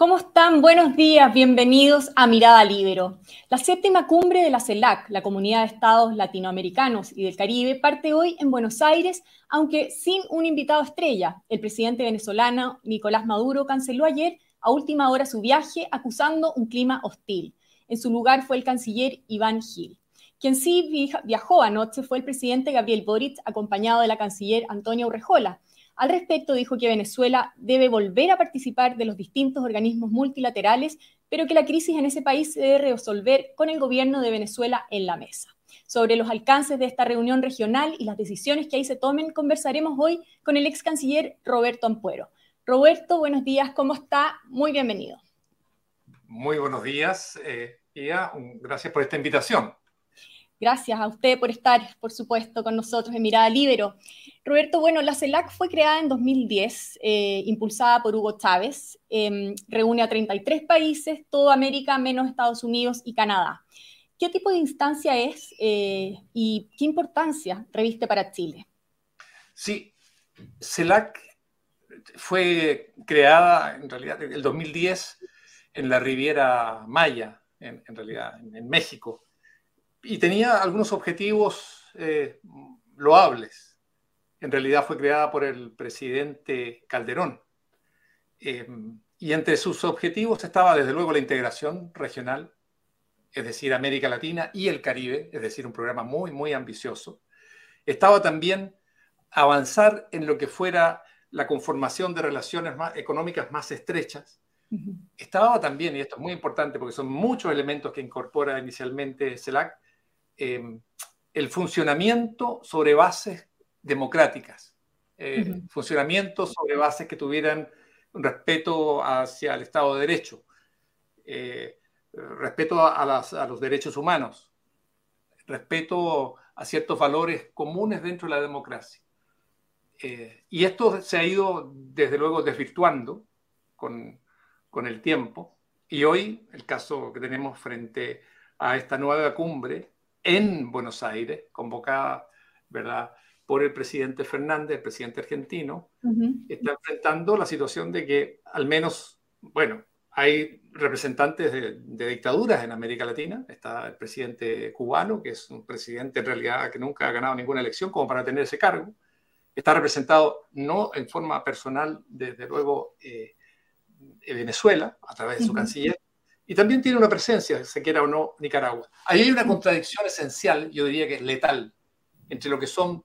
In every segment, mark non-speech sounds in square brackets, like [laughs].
¿Cómo están? Buenos días, bienvenidos a Mirada Libero. La séptima cumbre de la CELAC, la Comunidad de Estados Latinoamericanos y del Caribe, parte hoy en Buenos Aires, aunque sin un invitado estrella. El presidente venezolano Nicolás Maduro canceló ayer a última hora su viaje acusando un clima hostil. En su lugar fue el canciller Iván Gil. Quien sí viajó anoche fue el presidente Gabriel Boric, acompañado de la canciller Antonia Urrejola. Al respecto, dijo que Venezuela debe volver a participar de los distintos organismos multilaterales, pero que la crisis en ese país se debe resolver con el gobierno de Venezuela en la mesa. Sobre los alcances de esta reunión regional y las decisiones que ahí se tomen, conversaremos hoy con el ex canciller Roberto Ampuero. Roberto, buenos días, ¿cómo está? Muy bienvenido. Muy buenos días, eh, Ia. Gracias por esta invitación. Gracias a usted por estar, por supuesto, con nosotros en Mirada Libero. Roberto, bueno, la CELAC fue creada en 2010, eh, impulsada por Hugo Chávez. Em, reúne a 33 países, toda América menos Estados Unidos y Canadá. ¿Qué tipo de instancia es eh, y qué importancia reviste para Chile? Sí, CELAC fue creada en realidad en el 2010 en la Riviera Maya, en, realidad, en México y tenía algunos objetivos eh, loables. En realidad fue creada por el presidente Calderón. Eh, y entre sus objetivos estaba desde luego la integración regional, es decir, América Latina y el Caribe, es decir, un programa muy, muy ambicioso. Estaba también avanzar en lo que fuera la conformación de relaciones más, económicas más estrechas. Estaba también, y esto es muy importante porque son muchos elementos que incorpora inicialmente CELAC, Em, el funcionamiento sobre bases democráticas, eh, funcionamiento sobre bases que tuvieran respeto hacia el Estado de Derecho, eh, respeto a, los derechos humanos, respeto a ciertos valores comunes dentro de la democracia. Eh, y esto se ha ido, desde luego, desvirtuando con, con el tiempo. Y hoy, el caso que tenemos frente a esta nueva cumbre, en Buenos Aires, convocada ¿verdad? por el presidente Fernández, el presidente argentino, está enfrentando la situación de que al menos, bueno, hay representantes de, dictaduras en América Latina. Está el presidente cubano, que es un presidente en realidad que nunca ha ganado ninguna elección como para tener ese cargo. Está representado no en forma personal, desde luego, eh, Venezuela, a través de su canciller, y también tiene una presencia, se quiera o no, Nicaragua. Ahí hay una contradicción esencial, yo diría que es letal, entre lo que son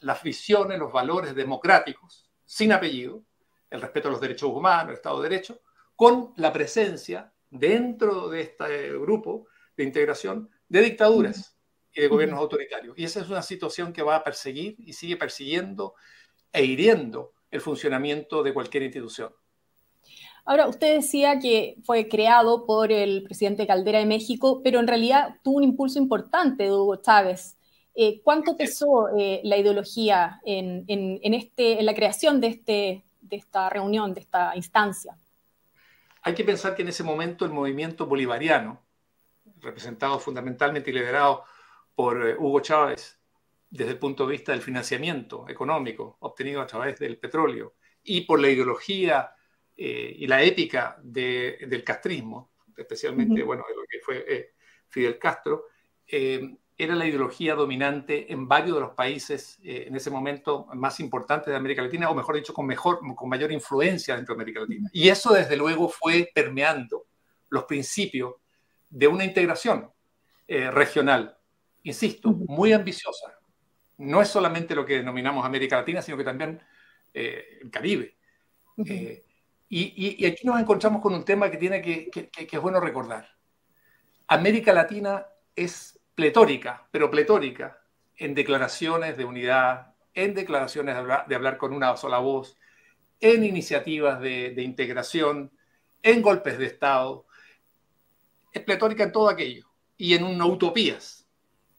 las visiones, los valores democráticos, sin apellido, el respeto a los derechos humanos, el Estado de Derecho, con la presencia dentro de este grupo de integración de dictaduras y de gobiernos autoritarios. Y esa es una situación que va a perseguir y sigue persiguiendo e hiriendo el funcionamiento de cualquier institución. Ahora, usted decía que fue creado por el presidente Caldera de México, pero en realidad tuvo un impulso importante de Hugo Chávez. Eh, ¿Cuánto pesó eh, la ideología en, este, en la creación de, este, de esta reunión, de esta instancia? Hay que pensar que en ese momento el movimiento bolivariano, representado fundamentalmente y liderado por eh, Hugo Chávez, desde el punto de vista del financiamiento económico obtenido a través del petróleo y por la ideología eh, y la ética del castrismo, especialmente, bueno, de lo que fue eh, Fidel Castro, eh, era la ideología dominante en varios de los países en ese momento más importantes de América Latina, o mejor dicho, con, mejor, con mayor influencia dentro de América Latina. Y eso, desde luego, fue permeando los principios de una integración regional, insisto, muy ambiciosa. No es solamente lo que denominamos América Latina, sino que también el Caribe. Y, aquí nos encontramos con un tema que, tiene que, es bueno recordar. América Latina es pletórica, pero pletórica, en declaraciones de unidad, en declaraciones de hablar, con una sola voz, en iniciativas de, integración, en golpes de Estado. Es pletórica en todo aquello y en una utopías.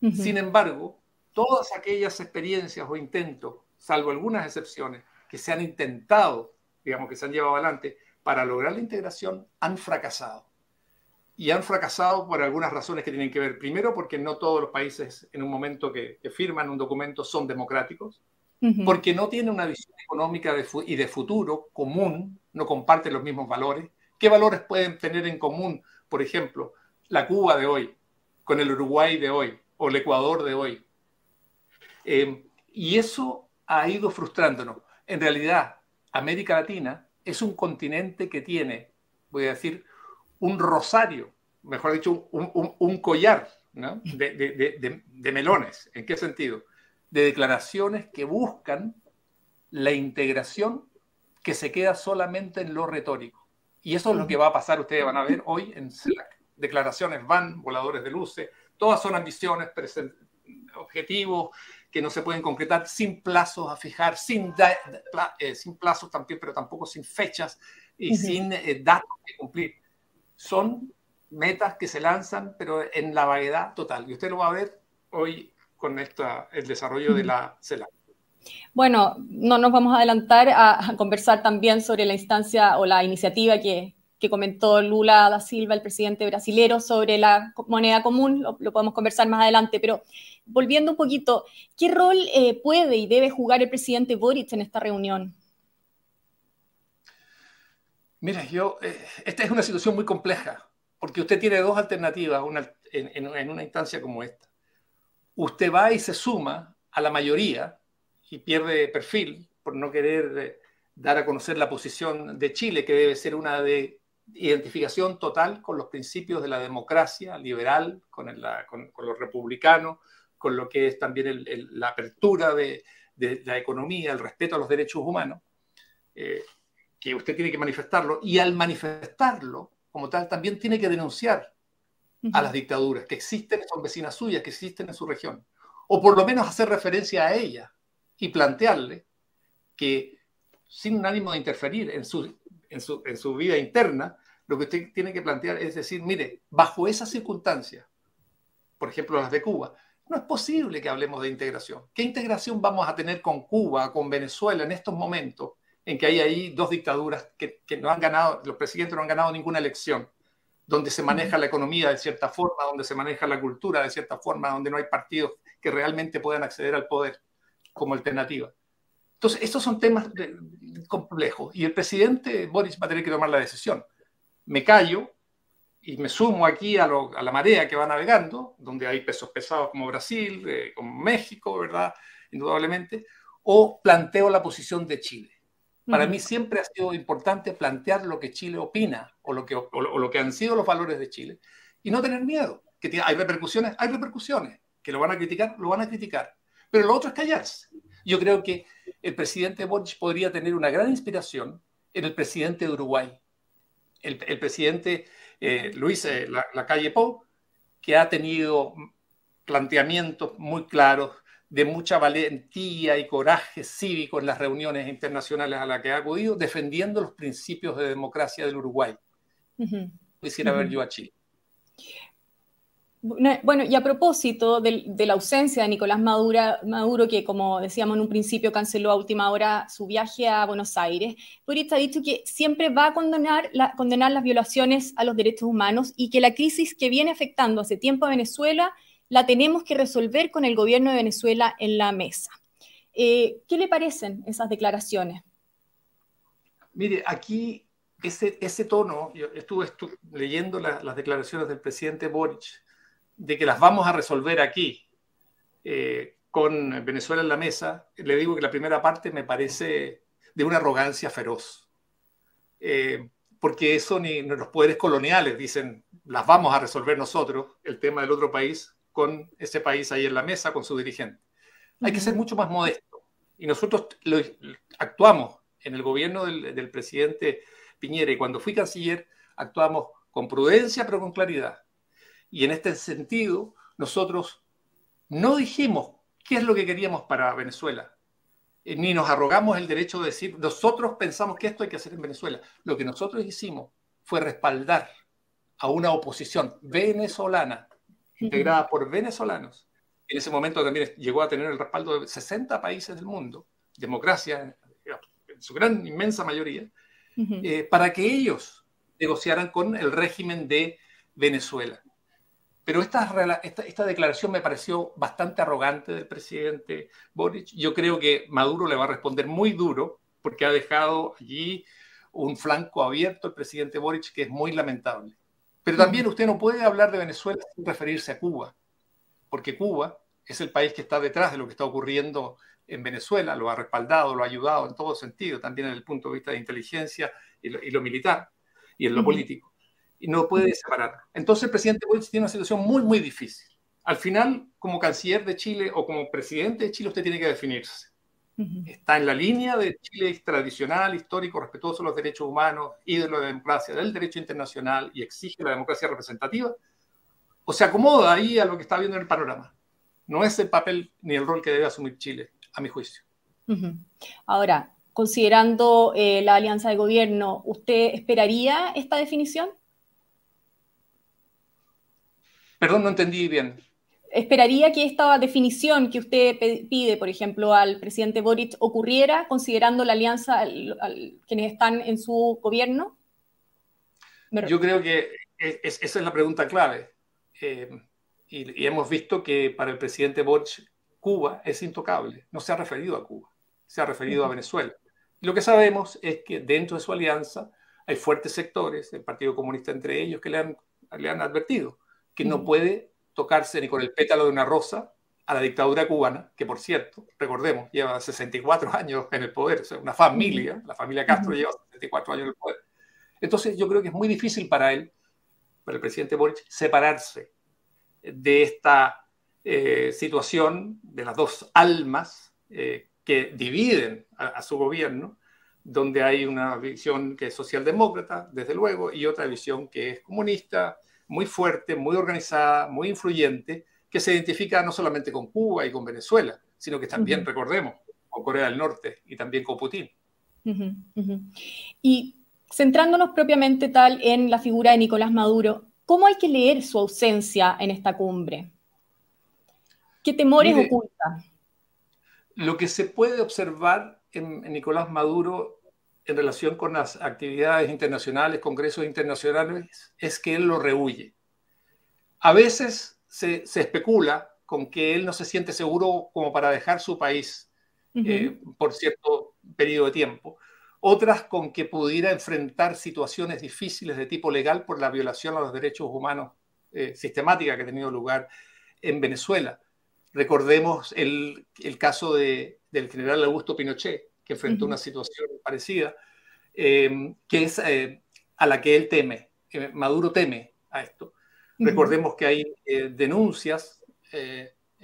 Sin embargo, todas aquellas experiencias o intentos, salvo algunas excepciones, que se han intentado digamos, que se han llevado adelante para lograr la integración han fracasado. Y han fracasado por algunas razones que tienen que ver, primero, porque no todos los países en un momento que, firman un documento son democráticos, porque no tienen una visión económica y de futuro común, no comparten los mismos valores, ¿Qué valores pueden tener en común, por ejemplo, la Cuba de hoy con el Uruguay de hoy o el Ecuador de hoy? Eh, y eso ha ido frustrándonos. En realidad, América Latina es un continente que tiene, voy a decir, un rosario, mejor dicho, un, collar de, melones. ¿En qué sentido? De declaraciones que buscan la integración que se queda solamente en lo retórico. Y eso es lo que va a pasar, ustedes van a ver hoy en CELAC. Declaraciones van, voladores de luces, todas son ambiciones, objetivos, que no se pueden concretar sin plazos a fijar, sin, eh, sin plazos también, pero tampoco sin fechas y sin eh, datos que cumplir. Son metas que se lanzan, pero en la vaguedad total. Y usted lo va a ver hoy con esta, el desarrollo de la CELAC. Bueno, no nos vamos a adelantar a, conversar también sobre la instancia o la iniciativa que, que comentó Lula da Silva, el presidente brasilero, sobre la moneda común, lo, lo, podemos conversar más adelante, pero volviendo un poquito, ¿qué rol eh, puede y debe jugar el presidente Boric en esta reunión? Mira, yo, eh, esta es una situación muy compleja, porque usted tiene dos alternativas en, una instancia como esta. Usted va y se suma a la mayoría y pierde perfil por no querer eh, dar a conocer la posición de Chile, que debe ser una de identificación total con los principios de la democracia liberal, con, con los republicanos, con lo que es también la apertura de, la economía, el respeto a los derechos humanos, eh, que usted tiene que manifestarlo, y al manifestarlo como tal también tiene que denunciar a las dictaduras que existen, son vecinas suyas, que existen en su región, o por lo menos hacer referencia a ellas y plantearle que sin un ánimo de interferir en su, en su, en su vida interna, lo que usted tiene que plantear es decir, mire, bajo esas circunstancias, por ejemplo las de Cuba, no es posible que hablemos de integración. ¿Qué integración vamos a tener con Cuba, con Venezuela en estos momentos en que hay ahí dos dictaduras que, no han ganado, los presidentes no han ganado ninguna elección, donde se maneja la economía de cierta forma, donde se maneja la cultura de cierta forma, donde no hay partidos que realmente puedan acceder al poder como alternativa? Entonces, estos son temas complejos y el presidente Boris va a tener que tomar la decisión. Me callo, y me sumo aquí a, la marea que va navegando, donde hay pesos pesados como Brasil, eh, como México, ¿verdad? Indudablemente, o planteo la posición de Chile. Para mí siempre ha sido importante plantear lo que Chile opina o lo que, lo que han sido los valores de Chile y no tener miedo. Que hay repercusiones, hay repercusiones. Que lo van a criticar, lo van a criticar. Pero lo otro es callarse. Yo creo que el presidente Boric podría tener una gran inspiración en el presidente de Uruguay. El, el presidente eh, Luis eh, la, calle Pou, que ha tenido planteamientos muy claros de mucha valentía y coraje cívico en las reuniones internacionales a las que ha acudido, defendiendo los principios de democracia del Uruguay. Quisiera ver yo a Chile. Bueno, y a propósito de, la ausencia de Nicolás Maduro, que como decíamos en un principio canceló a última hora su viaje a Buenos Aires, Boric ha dicho que siempre va a condenar, condenar las violaciones a los derechos humanos y que la crisis que viene afectando hace tiempo a Venezuela la tenemos que resolver con el gobierno de Venezuela en la mesa. Eh, ¿Qué le parecen esas declaraciones? Mire, aquí ese, ese tono, estuve, leyendo las declaraciones del presidente Boric de que las vamos a resolver aquí eh, con Venezuela en la mesa, le digo que la primera parte me parece de una arrogancia feroz. Eh, porque eso ni, los poderes coloniales dicen, las vamos a resolver nosotros, el tema del otro país, con ese país ahí en la mesa, con su dirigente. Hay que ser mucho más modesto. Y nosotros actuamos en el gobierno del, del presidente Piñera y cuando fui canciller, actuamos con prudencia pero con claridad. Y en este sentido, nosotros no dijimos qué es lo que queríamos para Venezuela, eh, ni nos arrogamos el derecho de decir, nosotros pensamos que esto hay que hacer en Venezuela. Lo que nosotros hicimos fue respaldar a una oposición venezolana, integrada por venezolanos. En ese momento también llegó a tener el respaldo de 60 países del mundo, democracia en su gran, inmensa mayoría, eh, para que ellos negociaran con el régimen de Venezuela. Pero esta, esta, declaración me pareció bastante arrogante del presidente Boric. Yo creo que Maduro le va a responder muy duro porque ha dejado allí un flanco abierto el presidente Boric que es muy lamentable. Pero también usted no puede hablar de Venezuela sin referirse a Cuba, porque Cuba es el país que está detrás de lo que está ocurriendo en Venezuela, lo ha respaldado, lo ha ayudado en todo sentido, también en el punto de vista de inteligencia y lo, militar y en lo político. Y no puede separar. Entonces el presidente Boric tiene una situación muy, muy difícil. Al final, como canciller de Chile o como presidente de Chile, usted tiene que definirse. Está en la línea de Chile tradicional, histórico, respetuoso de los derechos humanos y de la democracia, del derecho internacional y exige la democracia representativa, o se acomoda ahí a lo que está viendo en el panorama. No es el papel ni el rol que debe asumir Chile, a mi juicio. Ahora, considerando eh, la alianza de gobierno, ¿usted esperaría esta definición? Perdón, no entendí bien. ¿Esperaría que esta definición que usted pide, por ejemplo, al presidente Boric ocurriera considerando la alianza al, quienes están en su gobierno? Yo creo que esa es la pregunta clave. Eh, y, hemos visto que para el presidente Boric Cuba es intocable. No se ha referido a Cuba, se ha referido a Venezuela. lo que sabemos es que dentro de su alianza hay fuertes sectores, el Partido Comunista entre ellos, que le han, le han advertido que no puede tocarse ni con el pétalo de una rosa a la dictadura cubana, que por cierto, recordemos, lleva 64 [laughs] años en el poder, o sea, una familia, la familia Castro lleva 64 años en el poder. Entonces yo creo que es muy difícil para él, para el presidente Boric, separarse de esta eh, situación de las dos almas eh, que dividen a, su gobierno, donde hay una visión que es socialdemócrata, desde luego, y otra visión que es comunista, muy fuerte, muy organizada, muy influyente, que se identifica no solamente con Cuba y con Venezuela, sino que también, recordemos, con Corea del Norte y también con Putin. Y centrándonos propiamente tal en la figura de Nicolás Maduro, ¿Cómo hay que leer su ausencia en esta cumbre? ¿Qué temores oculta? Lo que se puede observar en, Nicolás Maduro en relación con las actividades internacionales, congresos internacionales, es que él lo rehuye. A veces se, especula con que él no se siente seguro como para dejar su país eh, por cierto periodo de tiempo otras con que pudiera enfrentar situaciones difíciles de tipo legal por la violación a los derechos humanos eh, sistemática que ha tenido lugar en Venezuela. Recordemos el, caso del general Augusto Pinochet, que enfrentó una situación parecida, eh, que es eh, a la que él teme, Maduro teme a esto. Recordemos que hay denuncias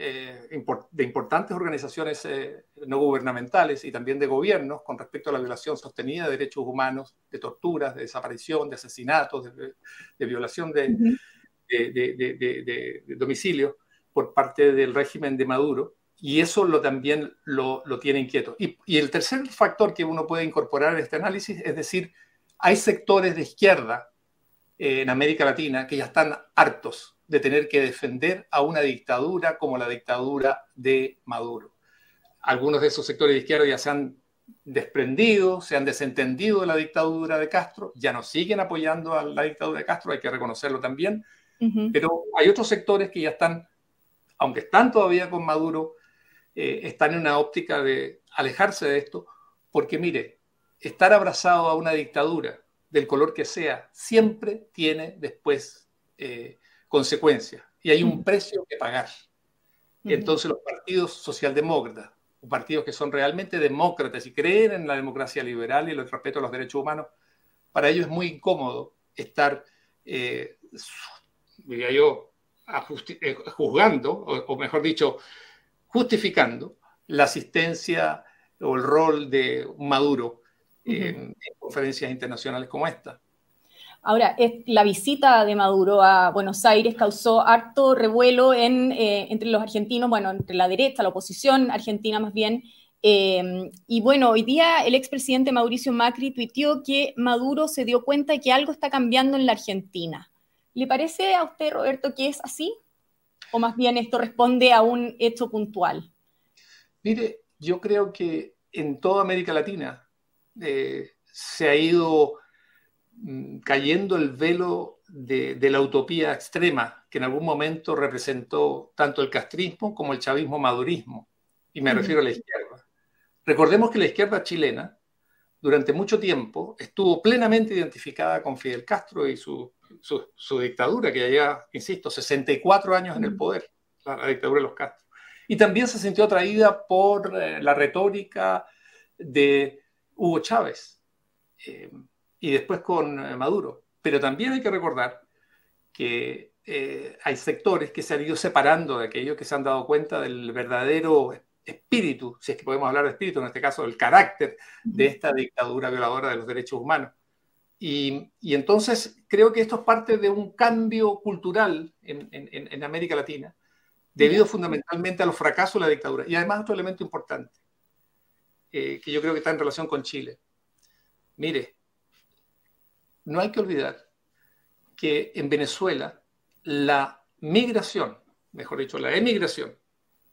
eh, de importantes organizaciones eh, no gubernamentales y también de gobiernos con respecto a la violación sostenida de derechos humanos, de torturas, de desaparición, de asesinatos, de, violación de, de, domicilio por parte del régimen de Maduro. Y eso lo, también lo, tiene inquieto. Y, y el tercer factor que uno puede incorporar en este análisis es decir, hay sectores de izquierda eh, en América Latina que ya están hartos de tener que defender a una dictadura como la dictadura de Maduro. Algunos de esos sectores de izquierda ya se han desprendido, se han desentendido de la dictadura de Castro, ya no siguen apoyando a la dictadura de Castro, hay que reconocerlo también, pero hay otros sectores que ya están, aunque están todavía con Maduro, eh, están en una óptica de alejarse de esto, porque mire, estar abrazado a una dictadura del color que sea, siempre tiene después eh, consecuencias y hay un precio que pagar. Entonces los partidos socialdemócratas, partidos que son realmente demócratas y creen en la democracia liberal y el respeto a los derechos humanos, para ellos es muy incómodo estar, eh, diría yo, eh, juzgando, o, mejor dicho, justificando la asistencia o el rol de Maduro en conferencias internacionales como esta. Ahora, la visita de Maduro a Buenos Aires causó harto revuelo eh, entre los argentinos, bueno, entre la derecha, la oposición argentina más bien. Eh, y bueno, hoy día el expresidente Mauricio Macri tuiteó que Maduro se dio cuenta de que algo está cambiando en la Argentina. ¿Le parece a usted, Roberto, que es así? ¿O más bien esto responde a un hecho puntual? Mire, yo creo que en toda América Latina eh, se ha ido Mm, cayendo el velo de, la utopía extrema que en algún momento representó tanto el castrismo como el chavismo madurismo. Y me refiero a la izquierda. Recordemos que la izquierda chilena durante mucho tiempo estuvo plenamente identificada con Fidel Castro y su, dictadura, que ya lleva, insisto, 64 años en el poder, la, dictadura de los Castro. Y también se sintió atraída por eh, la retórica de Hugo Chávez eh, y después con eh, Maduro. Pero también hay que recordar que hay sectores que se han ido separando de aquellos que se han dado cuenta del verdadero espíritu, si es que podemos hablar de espíritu, en este caso el carácter de esta dictadura violadora de los derechos humanos. Y, entonces creo que esto es parte de un cambio cultural en, América Latina, debido fundamentalmente a los fracasos de la dictadura. Y además otro elemento importante, eh, que yo creo que está en relación con Chile. Mire, no hay que olvidar que en Venezuela la migración, mejor dicho, la emigración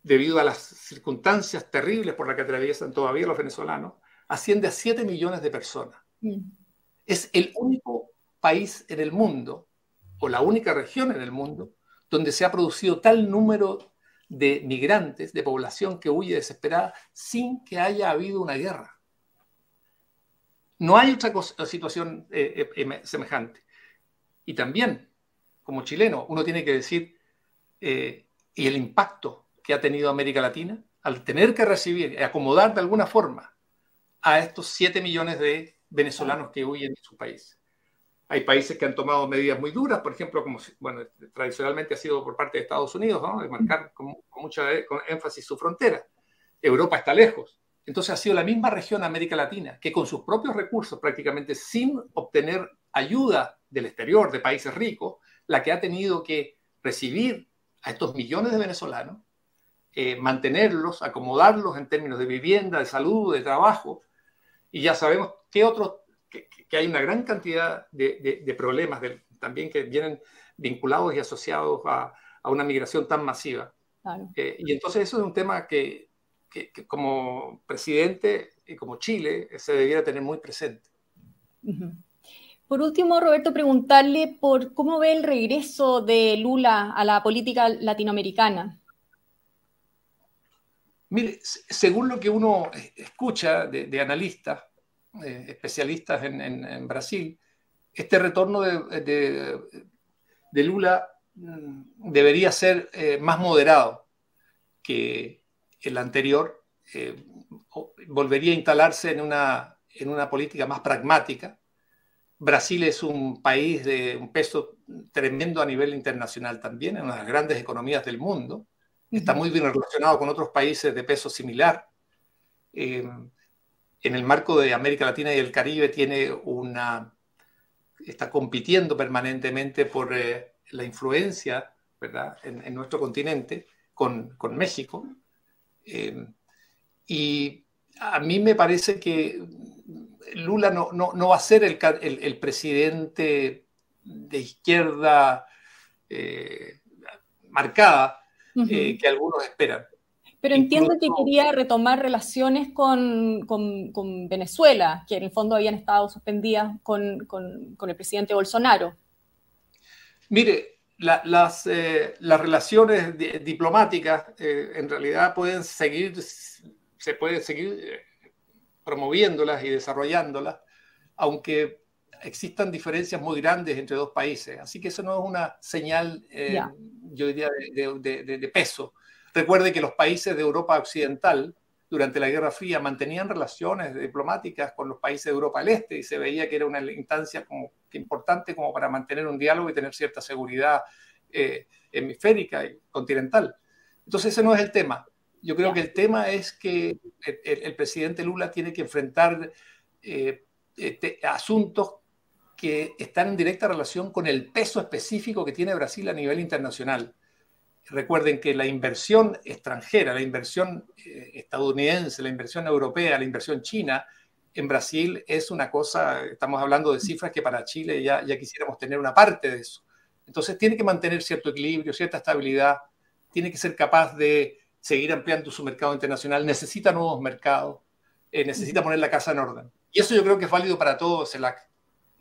debido a las circunstancias terribles por las que atraviesan todavía los venezolanos, asciende a 7 millones de personas. Mm. Es el único país en el mundo, o la única región en el mundo, donde se ha producido tal número de migrantes, de población que huye desesperada, sin que haya habido una guerra. No hay otra situación eh, eh, em, semejante. Y también, como chileno, uno tiene que decir, eh, y el impacto que ha tenido América Latina al tener que recibir y acomodar de alguna forma a estos 7 millones de venezolanos que huyen de su país. Hay países que han tomado medidas muy duras, por ejemplo, como bueno, tradicionalmente ha sido por parte de Estados Unidos, ¿no? de marcar con, mucha con énfasis su frontera. Europa está lejos. Entonces ha sido la misma región América Latina que con sus propios recursos, prácticamente sin obtener ayuda del exterior, de países ricos, la que ha tenido que recibir a estos millones de venezolanos eh, mantenerlos, acomodarlos en términos de vivienda, de salud, de trabajo. Y ya sabemos que otros, que, hay una gran cantidad de, problemas también que vienen vinculados y asociados a, una migración tan masiva. Eh, y entonces eso es un tema que, como presidente y como Chile se debiera tener muy presente. Por último, Roberto, preguntarle por cómo ve el regreso de Lula a la política latinoamericana. Mire, según lo que uno escucha de, analistas, eh, especialistas en, Brasil, este retorno de, Lula mm, debería ser eh, más moderado que el anterior, eh, volvería a instalarse en una, en una política más pragmática. Brasil es un país de un peso tremendo a nivel internacional también, en una de las grandes economías del mundo está muy bien relacionado con otros países de peso similar. Eh, en el marco de América Latina y el Caribe tiene una, está compitiendo permanentemente por eh, la influencia ¿verdad? En, nuestro continente con, México. Eh, y a mí me parece que Lula no, va a ser el, presidente de izquierda marcada, eh, que algunos esperan. Pero entiendo que quería retomar relaciones con, Venezuela, que en el fondo habían estado suspendidas con, el presidente Bolsonaro. Mire, las, eh, las, relaciones diplomáticas eh, en realidad pueden seguir, se pueden seguir promoviéndolas y desarrollándolas, aunque existan diferencias muy grandes entre dos países. Así que eso no es una señal, eh, yo diría, de, peso. Recuerde que los países de Europa Occidental, durante la Guerra Fría, mantenían relaciones diplomáticas con los países de Europa del Este y se veía que era una instancia como, que importante como para mantener un diálogo y tener cierta seguridad eh, hemisférica y continental. Entonces ese no es el tema. Yo creo que el tema es que el, presidente Lula tiene que enfrentar eh, este, asuntos que están en directa relación con el peso específico que tiene Brasil a nivel internacional. Recuerden que la inversión extranjera, la inversión eh, estadounidense, la inversión europea, la inversión china en Brasil es una cosa, estamos hablando de cifras que para Chile ya, ya quisiéramos tener una parte de eso. Entonces tiene que mantener cierto equilibrio, cierta estabilidad, tiene que ser capaz de seguir ampliando su mercado internacional, necesita nuevos mercados, eh, necesita poner la casa en orden. Y eso yo creo que es válido para todo CELAC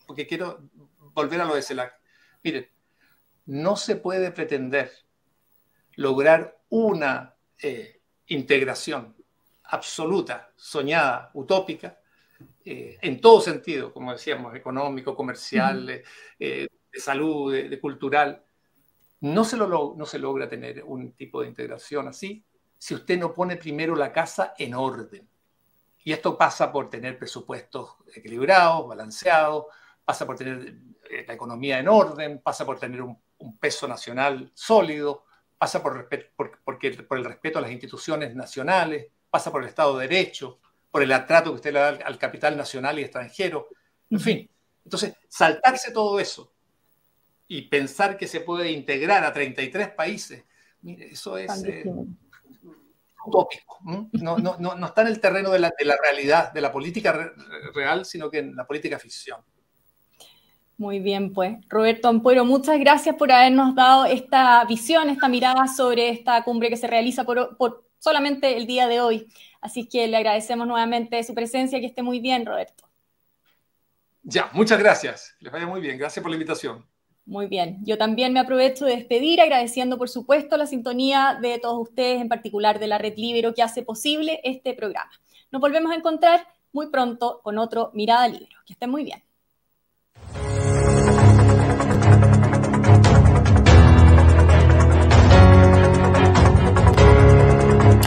porque quiero volver a lo de CELAC. Miren, no se puede pretender lograr una eh, integración absoluta, soñada, utópica, eh, en todo sentido, como decíamos, económico, comercial, de salud, de, cultural, no se, lo, no se logra tener un tipo de integración así si usted no pone primero la casa en orden. Y esto pasa por tener presupuestos equilibrados, balanceados, pasa por tener la economía en orden, pasa por tener un, peso nacional sólido, pasa por, por, por, el respeto a las instituciones nacionales, pasa por el Estado de Derecho, por el atrato que usted le da al, capital nacional y extranjero, en fin. Entonces, saltarse todo eso y pensar que se puede integrar a 33 países, mire, eso es eh, utópico. No, no, no, no, está en el terreno de la, de la realidad, de la política real, sino que en la política ficción. Muy bien, pues. Roberto Ampuero, muchas gracias por habernos dado esta visión, esta mirada sobre esta cumbre que se realiza por, solamente el día de hoy. Así que le agradecemos nuevamente su presencia, que esté muy bien, Roberto. Ya, muchas gracias. Les vaya muy bien. Gracias por la invitación. Muy bien. Yo también me aprovecho de despedir agradeciendo, por supuesto, la sintonía de todos ustedes, en particular de la Red Libero, que hace posible este programa. Nos volvemos a encontrar muy pronto con otro Mirada Libero. Que estén muy bien.